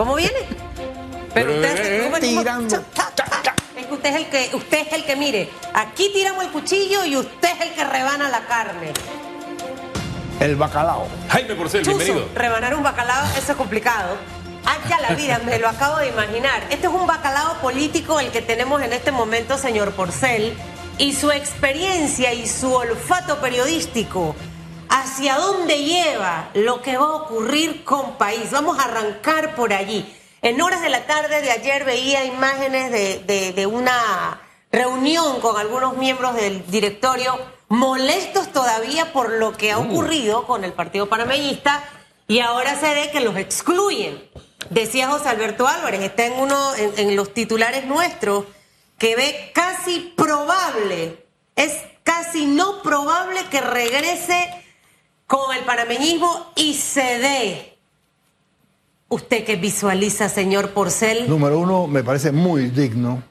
¿Cómo viene? Pero, usted eh, ¿cómo- cha. Es que usted es el que, usted es el que mire, aquí tiramos el cuchillo y usted es el que rebana la carne. El bacalao. Jaime Porcel, Chuzo, bienvenido. rebanar un bacalao, eso es complicado. Hacha la vida, me lo acabo de imaginar. Este es un bacalao político el que tenemos en este momento, señor Porcel, y su experiencia y su olfato periodístico. ¿Hacia dónde lleva lo que va a ocurrir con país? Vamos a arrancar por allí. En horas de la tarde de ayer veía imágenes de, de- de una reunión con algunos miembros del directorio molestos todavía por lo que ha ocurrido con el Partido Panameñista y ahora se ve que los excluyen. Decía José Alberto Álvarez, está en uno en, en los titulares nuestros que ve casi probable, es casi no probable que regrese con el panameñismo y se dé. Usted que visualiza, señor Porcel, Número uno, me parece muy digno,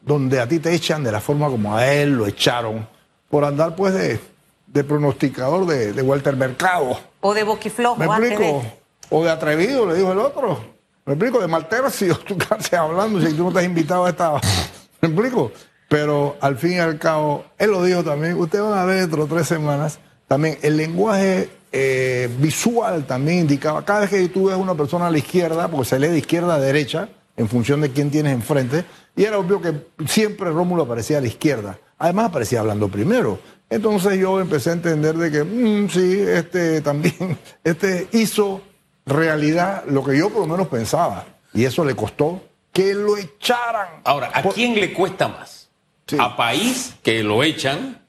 donde a ti te echan de la forma como a él lo echaron, por andar pues de, de pronosticador de, de Walter Mercado. o de boquiflojo, ¿Me antes explico? de- O de atrevido, le dijo el otro. ¿Me explico? De maltercio, tú estás hablando si tú no estás invitado a esta... ¿Me explico? Pero al fin y al cabo, él lo dijo también, ustedes van a ver dentro de tres semanas, también el lenguaje eh, visual también indicaba, cada vez que tú ves una persona a la izquierda, porque se lee de izquierda a derecha, en función de quién tienes enfrente, y era obvio que siempre Rómulo aparecía a la izquierda. Además aparecía hablando primero. Entonces yo empecé a entender de que, mm, sí, este también, este hizo realidad lo que yo por lo menos pensaba. Y eso le costó que lo echaran. Ahora, ¿a Por- quién le cuesta más? Sí. ¿A país que lo echan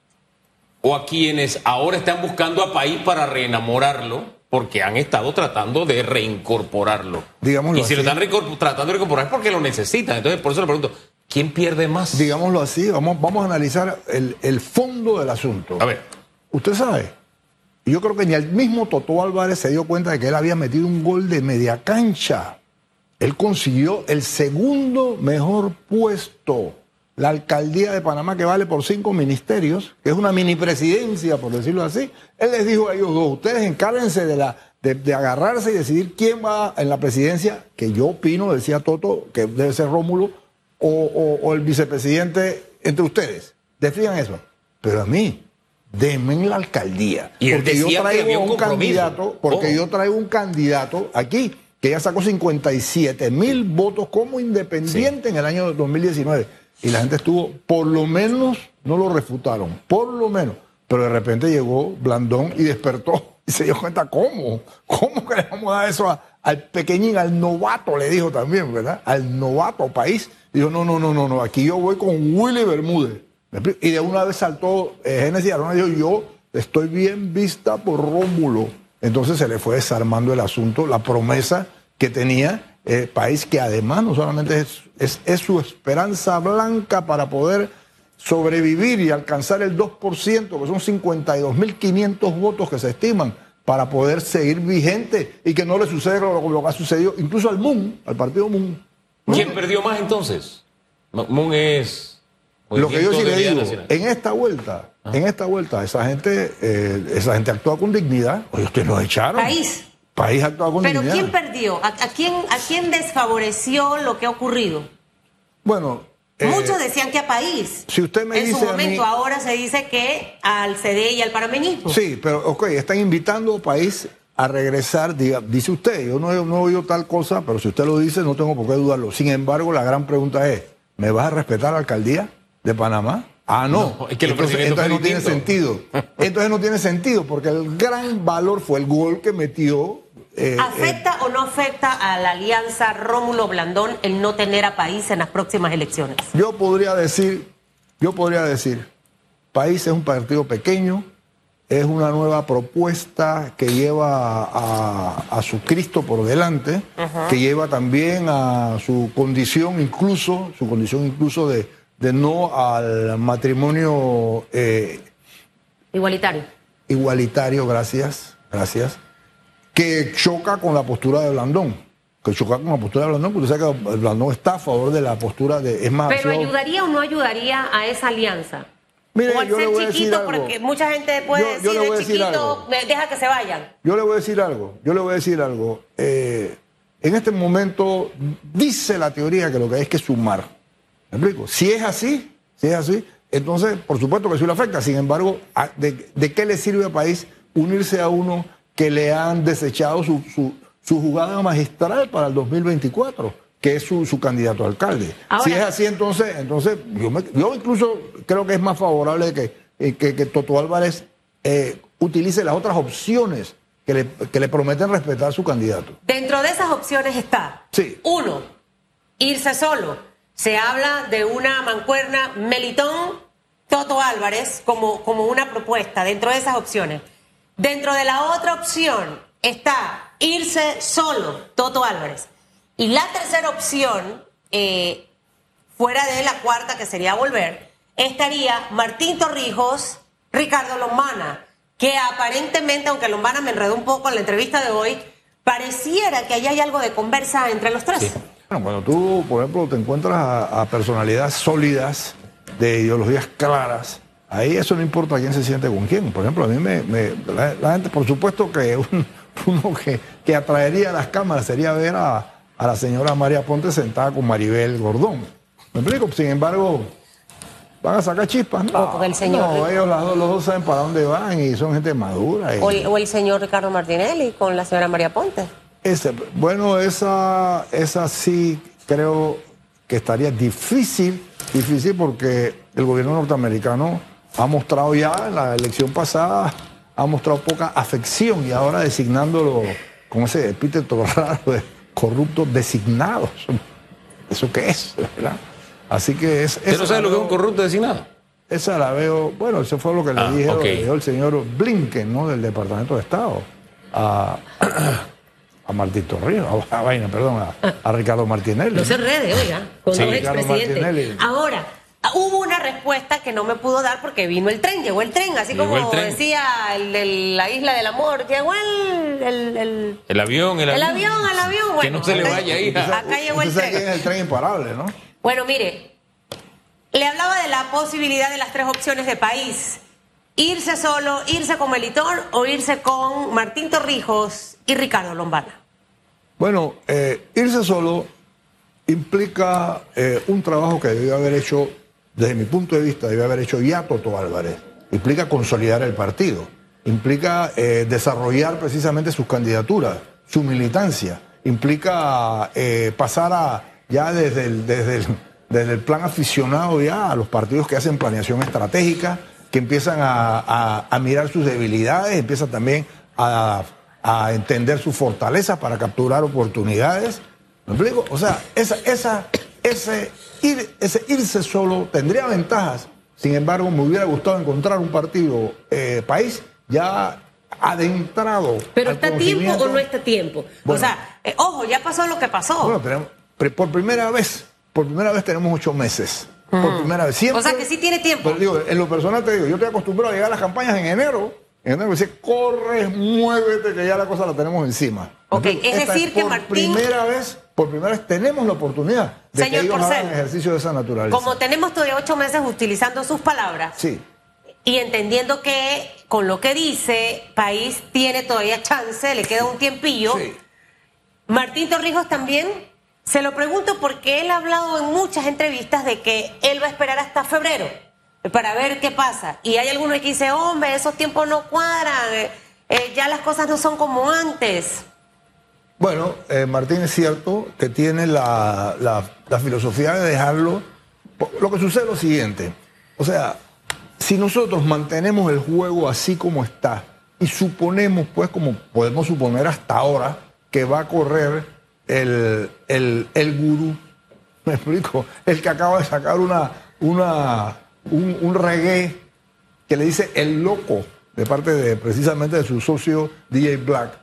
o a quienes ahora están buscando a país para reenamorarlo porque han estado tratando de reincorporarlo? Digámoslo y si lo están tratando de reincorporar es porque lo necesitan. Entonces, por eso le pregunto, ¿quién pierde más? Digámoslo así, vamos, vamos a analizar el, el fondo del asunto. A ver, Usted sabe, yo creo que ni el mismo Totó Álvarez se dio cuenta de que él había metido un gol de media cancha. Él consiguió el segundo mejor puesto. La alcaldía de Panamá, que vale por cinco ministerios, que es una mini presidencia, por decirlo así. Él les dijo a ellos dos: Ustedes encárguense de, la, de, de agarrarse y decidir quién va en la presidencia, que yo opino, decía Toto, que debe ser Rómulo, o, o- o el vicepresidente entre ustedes. Definan eso. Pero a mí, denme en la alcaldía. Y porque yo traigo un candidato, porque Oh. yo traigo un candidato aquí que ya sacó 57 mil votos como independiente en el año 2019. Y la gente estuvo, por lo menos, no lo refutaron, por lo menos. Pero de repente llegó Blandón y despertó y se dio cuenta, ¿cómo? ¿Cómo que le vamos a dar eso al pequeñín, al novato, le dijo también, ¿verdad? Al novato país. Dijo, no, no, no, no, no, aquí yo voy con Willy Bermúdez. Y de una vez saltó eh, Génesis Arona y dijo, yo estoy bien vista por Rómulo. Entonces se le fue desarmando el asunto, la promesa que tenía el país, que además no solamente es, es, es su esperanza blanca para poder sobrevivir y alcanzar el 2%, que son 52.500 votos que se estiman, para poder seguir vigente y que no le suceda lo, lo que ha sucedido incluso al MUN, al partido MUN. ¿quién perdió más entonces? Moon es. Lo que yo sí le digo, Nacional. en esta vuelta, en esta vuelta, esa gente, eh, esa gente actúa con dignidad. Oye, ustedes los echaron. País. País actúa con Pero dignidad. ¿quién perdió? ¿A, a quién, ¿A quién desfavoreció lo que ha ocurrido? Bueno, eh, Muchos decían que a país. si usted me en dice su a momento, mí- ahora se dice que al CD y al panameñismo. Sí, pero ok, están invitando al país a regresar, diga, dice usted, yo no, he- no he oído tal cosa, pero si usted lo dice, no tengo por qué dudarlo. Sin embargo, la gran pregunta es, ¿me vas a respetar la alcaldía de Panamá? Ah, no. No, es que entonces, entonces no tiene sentido. Entonces no tiene sentido, porque el gran valor fue el gol que metió. Eh, eh, ¿Afecta o no afecta a la alianza Rómulo Blandón el no tener a país en las próximas elecciones? Yo podría decir, yo podría decir, País es un partido pequeño, es una nueva propuesta que lleva a, a su Cristo por delante, que lleva también a su condición incluso, su condición incluso de, de no al matrimonio eh, Igualitario. igualitario, gracias, gracias, que choca con la postura de Blandón. Que choca con la postura de Blandón, porque usted sabe que Blandón está a favor de la postura de. Es más, Pero yo- ayudaría o no ayudaría a esa alianza. Mire, o al yo le ser voy a decir chiquito, algo. porque mucha gente puede Yo- yo decir le de voy a decir chiquito, algo. "Me- deja que se vayan. Yo le voy a decir algo, yo le voy a decir algo. Eh, en este momento dice la teoría que lo que hay es que sumar. ¿Me explico? Si es así, si es así, entonces por supuesto que sí lo afecta. Sin embargo, ¿de, de qué le sirve al país unirse a uno que le han desechado su, su, jugada magistral para el 2024? que es su, candidato a alcalde. si es así, entonces, entonces yo, yo, incluso creo que es más favorable que, eh, que, que Toto Álvarez eh, utilice las otras opciones que le, que le, prometen respetar a su candidato. Dentro de esas opciones está, sí. uno, irse solo. Se habla de una mancuerna Melitón Toto Álvarez como, como una propuesta dentro de esas opciones. Dentro de la otra opción está irse solo Toto Álvarez. Y la tercera opción, eh, fuera de la cuarta que sería volver, estaría Martín Torrijos, Ricardo Lombana que aparentemente, aunque Lombana me enredó un poco en la entrevista de hoy, pareciera que ahí hay algo de conversa entre los tres. Bueno, cuando tú, por ejemplo, te encuentras a, personalidades sólidas, de ideologías claras, ahí eso no importa quién se siente con quién. Por ejemplo, a mí me, la, gente, por supuesto que uno que, que, atraería a las cámaras sería ver a, a la señora María Ponte sentada con Maribel Gordón. ¿Me explico? Sin embargo, ¿Van a sacar chispas? No, el señor. No, ellos los dos saben para dónde van y son gente madura. O, el, señor Ricardo Martinelli con la señora María Ponte. Ese, bueno, esa, esa sí creo que estaría difícil, difícil porque el gobierno norteamericano ha mostrado ya en la elección pasada, ha mostrado poca afección y ahora designándolo con ese epíteto raro de corruptos designados. ¿Eso qué es? ¿verdad? Así que es. ¿Usted no sabe lo que es un corrupto designado? Esa la veo. Bueno, eso fue lo que le ah, dijo el señor Blinken, ¿no? Del Departamento de Estado. A. a Martín Torrijos, a, vaina, perdón, a, Ricardo Martinelli. No se rede, oiga, con sí. expresidentes. Ahora, hubo una respuesta que no me pudo dar porque vino el tren, llegó el tren, así como decía el de la isla del amor, llegó el... El, el, avión, el, avión. El avión, el avión, bueno. Que no se le vaya, hija. Acá llegó el tren. es el tren imparable, ¿no? Bueno, mire, le hablaba de la posibilidad de las tres opciones de país. Irse solo, irse con Melitón o irse con Martín Torrijos y Ricardo Lombana. Bueno, eh, irse solo implica eh, un trabajo que debió haber hecho, desde mi punto de vista, debió haber hecho ya Toto Álvarez. Implica consolidar el partido, implica eh, desarrollar precisamente sus candidaturas, su militancia, implica pasar a ya desde el, desde el, desde el plan aficionado ya a los partidos que hacen planeación estratégica, que empiezan a, mirar sus debilidades, empiezan también a, entender sus fortalezas para capturar oportunidades. ¿Me explico? O sea, esa, esa, ese, ir, ese irse solo tendría ventajas. Sin embargo, me hubiera gustado encontrar un partido eh, país ya adentrado. Pero está tiempo o no está tiempo. o sea, eh, ojo, ya pasó lo que pasó. Bueno, tenemos, por primera vez, por primera vez tenemos ocho meses. Por primera vez. o sea que sí tiene tiempo. Pero digo, en lo personal te digo, yo estoy acostumbrado a llegar a las campañas en enero. En enero dice, corre, muévete, que ya la cosa la tenemos encima. Ok, es decir que por primera vez, por primera vez tenemos la oportunidad de que ellos hagan ejercicio de esa naturaleza. Como tenemos todavía ocho meses utilizando sus palabras. Sí. Y entendiendo que con lo que dice, país tiene todavía chance, le queda un tiempillo. Sí. Martín Torrijos también se lo pregunto porque él ha hablado en muchas entrevistas de que él va a esperar hasta febrero para ver qué pasa. Y hay algunos que dicen, hombre, esos tiempos no cuadran, eh, ya las cosas no son como antes. Bueno, eh, Martín es cierto que tiene la, la, filosofía de dejarlo. Lo que sucede es lo siguiente. O sea, si nosotros mantenemos el juego así como está y suponemos, pues como podemos suponer hasta ahora, que va a correr el, el, el gurú, me explico, el que acaba de sacar una, una, un, reggae que le dice el loco de parte de precisamente de su socio DJ Black.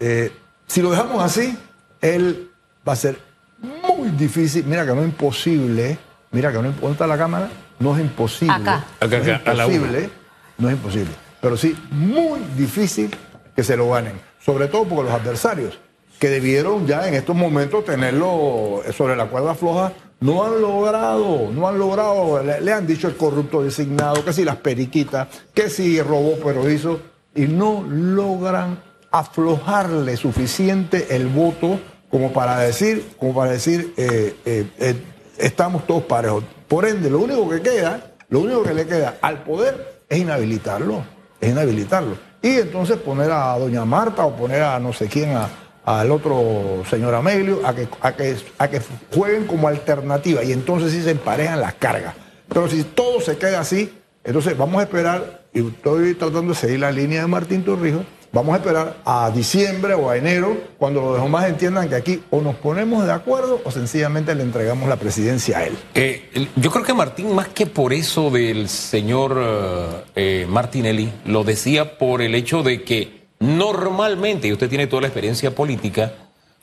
Eh, si lo dejamos así, él va a ser muy difícil, mira que no es imposible, mira que no importa la cámara, no es imposible. Acá. No es imposible, no es imposible, pero sí muy difícil que se lo ganen, sobre todo porque los adversarios que debieron ya en estos momentos tenerlo sobre la cuerda floja, no han logrado, no han logrado, le, han dicho el corrupto designado, que si las periquitas, que si robó pero hizo, y no logran aflojarle suficiente el voto como para decir, como para decir, eh, eh, eh, estamos todos parejos. Por ende, lo único que queda, lo único que le queda al poder es inhabilitarlo, es inhabilitarlo. Y entonces poner a doña Marta o poner a no sé quién, al otro señor Amelio, a que, a, que, a que jueguen como alternativa y entonces sí se emparejan las cargas. Pero si todo se queda así, entonces vamos a esperar, y estoy tratando de seguir la línea de Martín Torrijos, vamos a esperar a diciembre o a enero, cuando los demás entiendan que aquí o nos ponemos de acuerdo o sencillamente le entregamos la presidencia a él. Eh, yo creo que Martín, más que por eso del señor eh, Martinelli, lo decía por el hecho de que normalmente, y usted tiene toda la experiencia política,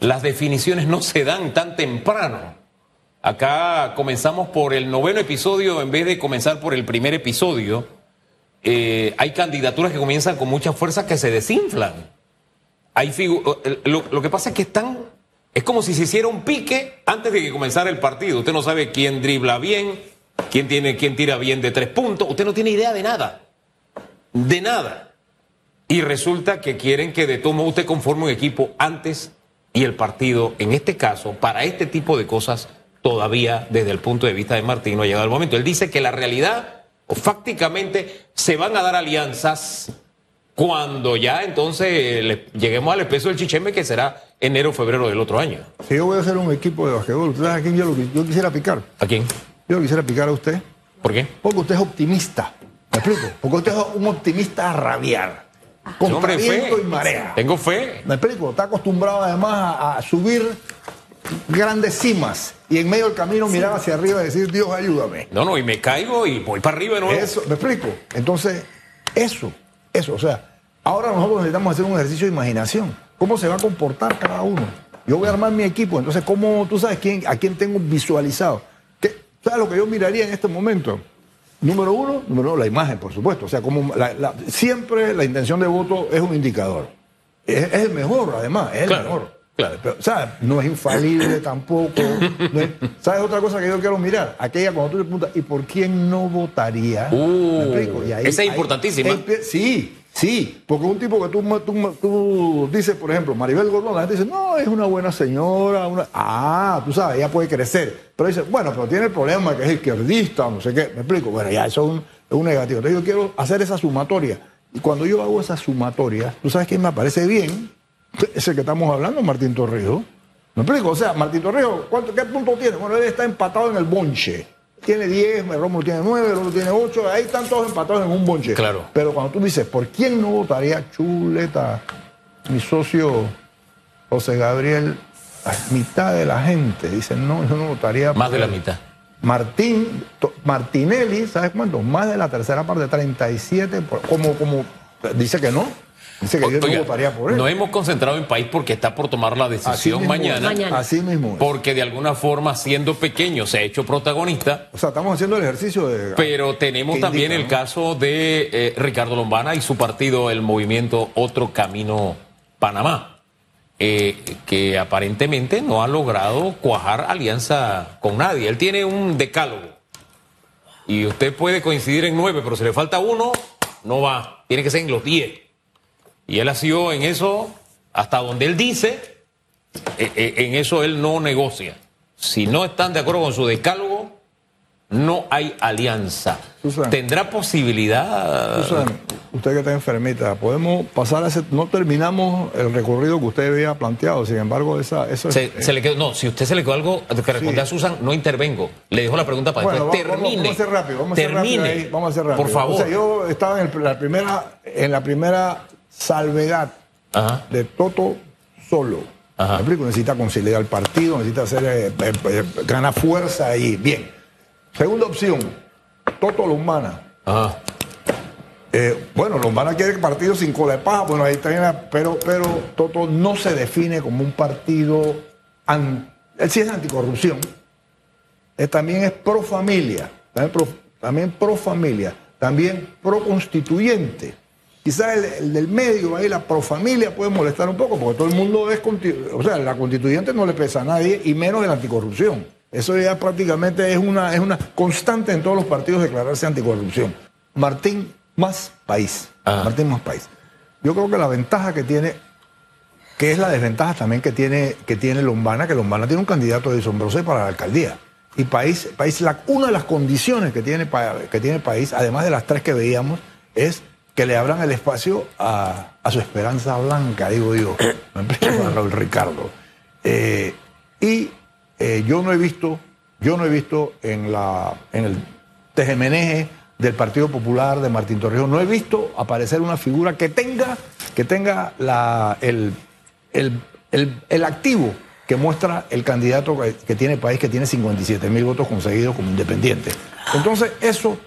las definiciones no se dan tan temprano. Acá comenzamos por el noveno episodio en vez de comenzar por el primer episodio. Eh, hay candidaturas que comienzan con mucha fuerza que se desinflan. Hay lo, lo, que pasa es que están. Es como si se hiciera un pique antes de que comenzara el partido. Usted no sabe quién dribla bien, quién, tiene, quién tira bien de tres puntos. Usted no tiene idea de nada. De nada. Y resulta que quieren que de todo usted conforme un equipo antes y el partido, en este caso, para este tipo de cosas, todavía desde el punto de vista de Martín no ha llegado el momento. Él dice que la realidad, fácticamente, se van a dar alianzas cuando ya entonces lleguemos al espeso del chicheme que será enero o febrero del otro año. Si yo voy a hacer un equipo de basquetbol, ¿usted sabe a quién yo, yo quisiera picar? ¿A quién? Yo quisiera picar a usted. ¿Por qué? Porque usted es optimista. ¿Me explico? Porque usted es un optimista a rabiar. Con viento y marea. Tengo fe. ¿Me explico? Está acostumbrado además a subir grandes cimas y en medio del camino mirar hacia arriba y decir, Dios, ayúdame. No, no, y me caigo y voy para arriba ¿no? Eso, me explico. Entonces, eso, eso, o sea, ahora nosotros necesitamos hacer un ejercicio de imaginación. ¿Cómo se va a comportar cada uno? Yo voy a armar mi equipo, entonces, ¿cómo tú sabes quién, a quién tengo visualizado? ¿Qué, ¿Sabes lo que yo miraría en este momento? Número uno, número uno, la imagen, por supuesto. O sea, como siempre la intención de voto es un indicador. Es, el mejor, además, es el mejor. Claro, pero, ¿sabes? No es infalible tampoco. ¿Sabes otra cosa que yo quiero mirar? Aquella cuando tú te preguntas, ¿y por quién no votaría? Uh, esa es importantísima. sí, sí, porque un tipo que tú, tú, dices, por ejemplo, Maribel Gordón, la gente dice, no, es una buena señora. Una... Ah, tú sabes, ella puede crecer. Pero dice, bueno, pero tiene el problema que es izquierdista, no sé qué. ¿Me explico? Bueno, ya, eso es un, es un negativo. Entonces yo quiero hacer esa sumatoria. Y cuando yo hago esa sumatoria, tú sabes que me parece bien ese que estamos hablando, Martín Torrijos. ¿Me explico? O sea, Martín Torrijos, ¿qué punto tiene? Bueno, él está empatado en el bonche. Tiene 10, Rómulo tiene 9, el otro tiene 8, ahí están todos empatados en un bonche. Claro. Pero cuando tú dices, ¿por quién no votaría Chuleta? Mi socio José Gabriel, la mitad de la gente dice, no, yo no votaría. Más de la mitad. Martín, Martinelli, ¿sabes cuánto? Más de la tercera parte, 37, como, como dice que no. Dice que yo no votaría por él. Nos hemos concentrado en país porque está por tomar la decisión mañana, Así mismo. Porque de alguna forma, siendo pequeño, se ha hecho protagonista. O sea, estamos haciendo el ejercicio de. Pero tenemos también el caso de eh, Ricardo Lombana y su partido, el movimiento Otro Camino Panamá. Eh, que aparentemente no ha logrado cuajar alianza con nadie. Él tiene un decálogo. Y usted puede coincidir en nueve, pero si le falta uno, no va. Tiene que ser en los diez. Y él ha sido en eso, hasta donde él dice, eh, eh, en eso él no negocia. Si no están de acuerdo con su decálogo, no hay alianza. ¿Tendrá posibilidad? usted que está enfermita, podemos pasar a ese. No terminamos el recorrido que usted había planteado, sin embargo, esa, eso se, le quedó, No, si usted se le quedó algo que responde a Susan, no intervengo. Le dejo la pregunta para después. Termine. Vamos, a hacer rápido, vamos a hacer rápido. Vamos a hacer rápido. Por favor. O sea, yo estaba en la primera, en la primera salvedad de Toto solo. Ajá. Necesita conciliar el partido, necesita hacer eh, eh, eh, ganar fuerza ahí. Bien. Segunda opción, Toto Lombana. Ajá. bueno, Lombana quiere partido sin cola de paja, bueno, ahí está, pero, pero Toto no se define como un partido, él sí es anticorrupción, él también es pro familia, también pro, también pro familia, también pro constituyente. Quizás el, del medio, ahí la profamilia puede molestar un poco, porque todo el mundo es, o sea, la constituyente no le pesa a nadie, y menos la anticorrupción. Eso ya prácticamente es una, es una constante en todos los partidos declararse anticorrupción. Martín más país. Martín más país. Yo creo que la ventaja que tiene, que es la desventaja también que tiene, que tiene Lombana, que Lombana tiene un candidato de Sombrose para la alcaldía. Y país, país la, una de las condiciones que tiene, que tiene el país, además de las tres que veíamos, es que le abran el espacio a, su esperanza blanca, digo yo, me explico a Raúl Ricardo. Eh, y eh, yo no he visto, yo no he visto en, la, en el tejemeneje del Partido Popular de Martín Torrijos, no he visto aparecer una figura que tenga, que tenga la, el, el, activo que muestra el candidato que, tiene el país, que tiene 57 mil votos conseguidos como independiente. Entonces, eso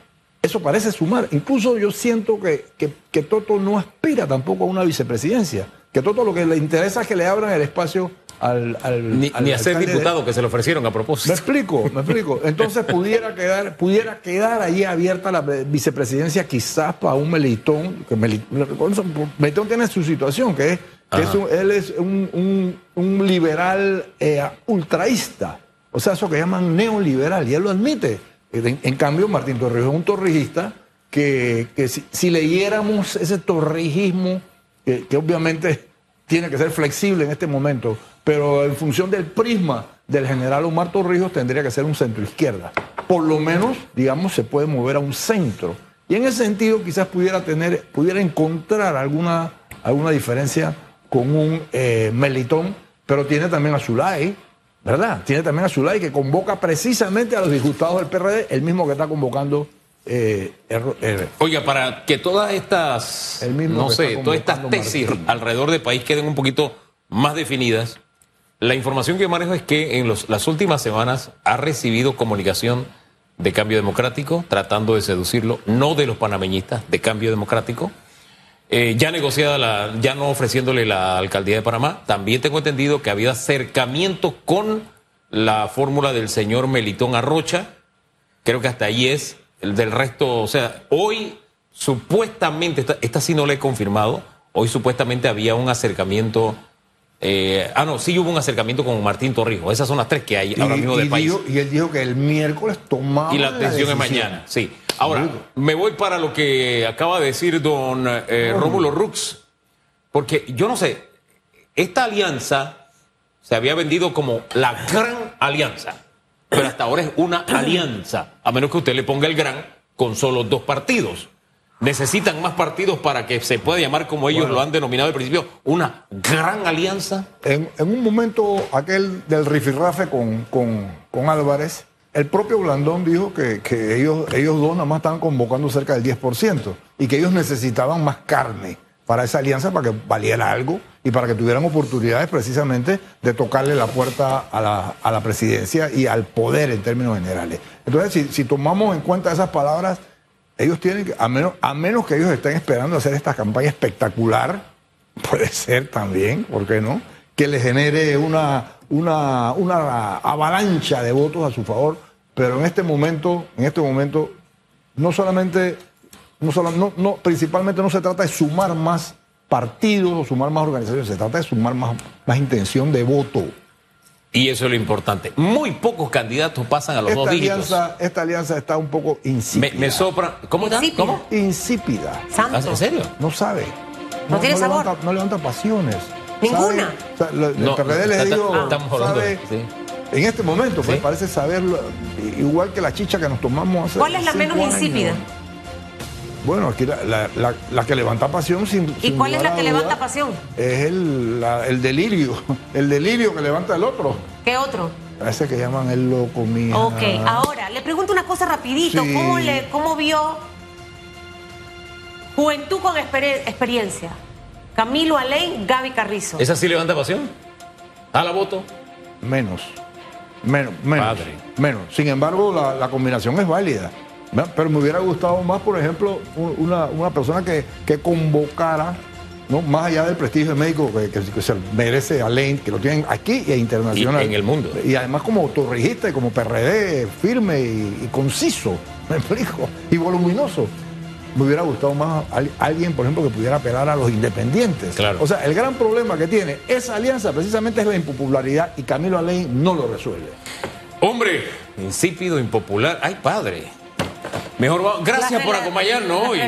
eso parece sumar. Incluso yo siento que, que, Toto no aspira tampoco a una vicepresidencia. Que Toto lo que le interesa es que le abran el espacio al. ni, a ser diputado, que se le ofrecieron a propósito. Me explico, me explico. Entonces pudiera quedar, pudiera quedar ahí abierta la vicepresidencia, quizás para un Melitón. Que Melitón, tiene su situación, que es que él es un, liberal eh, ultraísta. O sea, eso que llaman neoliberal, y él lo admite. En, cambio, Martín Torrijos es un torrijista que, si, leyéramos ese torrijismo, que, obviamente tiene que ser flexible en este momento, pero en función del prisma del general Omar Torrijos tendría que ser un centro izquierda. Por lo menos, digamos, se puede mover a un centro. Y en ese sentido quizás pudiera tener, pudiera encontrar alguna, alguna diferencia con un eh, Melitón, pero tiene también a Zulay, ¿verdad? Tiene también a Zulay que convoca precisamente a los disgustados del PRD, el mismo que está convocando. Eh, Oiga, para que todas estas, no sé, todas estas tesis alrededor del país queden un poquito más definidas, la información que manejo es que en las últimas semanas ha recibido comunicación de cambio democrático, tratando de seducirlo, no de los panameñistas, de cambio democrático. Eh, ya negociada, la, ya no ofreciéndole la alcaldía de Panamá. También tengo entendido que había acercamiento con la fórmula del señor Melitón Arrocha. Creo que hasta ahí es. El del resto, o sea, hoy supuestamente, esta, sí no la he confirmado, hoy supuestamente había un acercamiento. Eh, ah, no, sí hubo un acercamiento con Martín Torrijos. Esas son las tres que hay ahora mismo del país. y él dijo que el miércoles tomaba. Y la atención es mañana, sí. Ahora, me voy para lo que acaba de decir don eh, Rómulo Rux, porque yo no sé, esta alianza se había vendido como la gran alianza, pero hasta ahora es una alianza, a menos que usted le ponga el gran con solo dos partidos. ¿Necesitan más partidos para que se pueda llamar como ellos lo han denominado al principio, una gran alianza? En, un momento aquel del rifirrafe con, con, con Álvarez, el propio Blandón dijo que, ellos, ellos dos nada más estaban convocando cerca del 10% y que ellos necesitaban más carne para esa alianza para que valiera algo y para que tuvieran oportunidades precisamente de tocarle la puerta a la, presidencia y al poder en términos generales. Entonces, si, tomamos en cuenta esas palabras, ellos tienen que, a menos, a menos que ellos estén esperando hacer esta campaña espectacular, puede ser también, ¿por qué no? Que les genere una, una, una avalancha de votos a su favor, pero en este momento, en este momento, no solamente, no, solo, no, no, principalmente no se trata de sumar más partidos o sumar más organizaciones, se trata de sumar más, más intención de voto. Y eso es lo importante. Muy pocos candidatos pasan a los dos dígitos. Esta alianza está un poco insípida. Me, sopra. ¿Cómo está? ¿Cómo? Insípida. ¿En serio? No sabe. No, tiene sabor. no levanta pasiones. Ninguna. el PRD les digo, en este momento, pues parece saberlo, igual que la chicha que nos tomamos hace ¿Cuál es la menos insípida? Bueno, aquí la, que levanta pasión sin. ¿Y cuál es la que levanta pasión? Es el, el delirio. El delirio que levanta el otro. ¿Qué otro? Ese que llaman el loco mío. Ok, ahora, le pregunto una cosa rapidito. ¿Cómo, le, ¿Cómo vio juventud con experiencia? Camilo Alén, Gaby Carrizo. ¿Esa sí levanta pasión? ¿A la voto? Menos. Menos, menos. Padre. Menos. Sin embargo, la, combinación es válida. Pero me hubiera gustado más, por ejemplo, una, persona que, que, convocara, ¿no? más allá del prestigio de médico que, se merece Alain, que lo tienen aquí y internacional. en el mundo. Y además como torrijista y como PRD firme y, y conciso, me explico, y voluminoso me hubiera gustado más alguien, por ejemplo, que pudiera apelar a los independientes. Claro. O sea, el gran problema que tiene esa alianza precisamente es la impopularidad y Camilo Alain no lo resuelve. Hombre, insípido, impopular. Ay, padre. Mejor Gracias por acompañarnos hoy.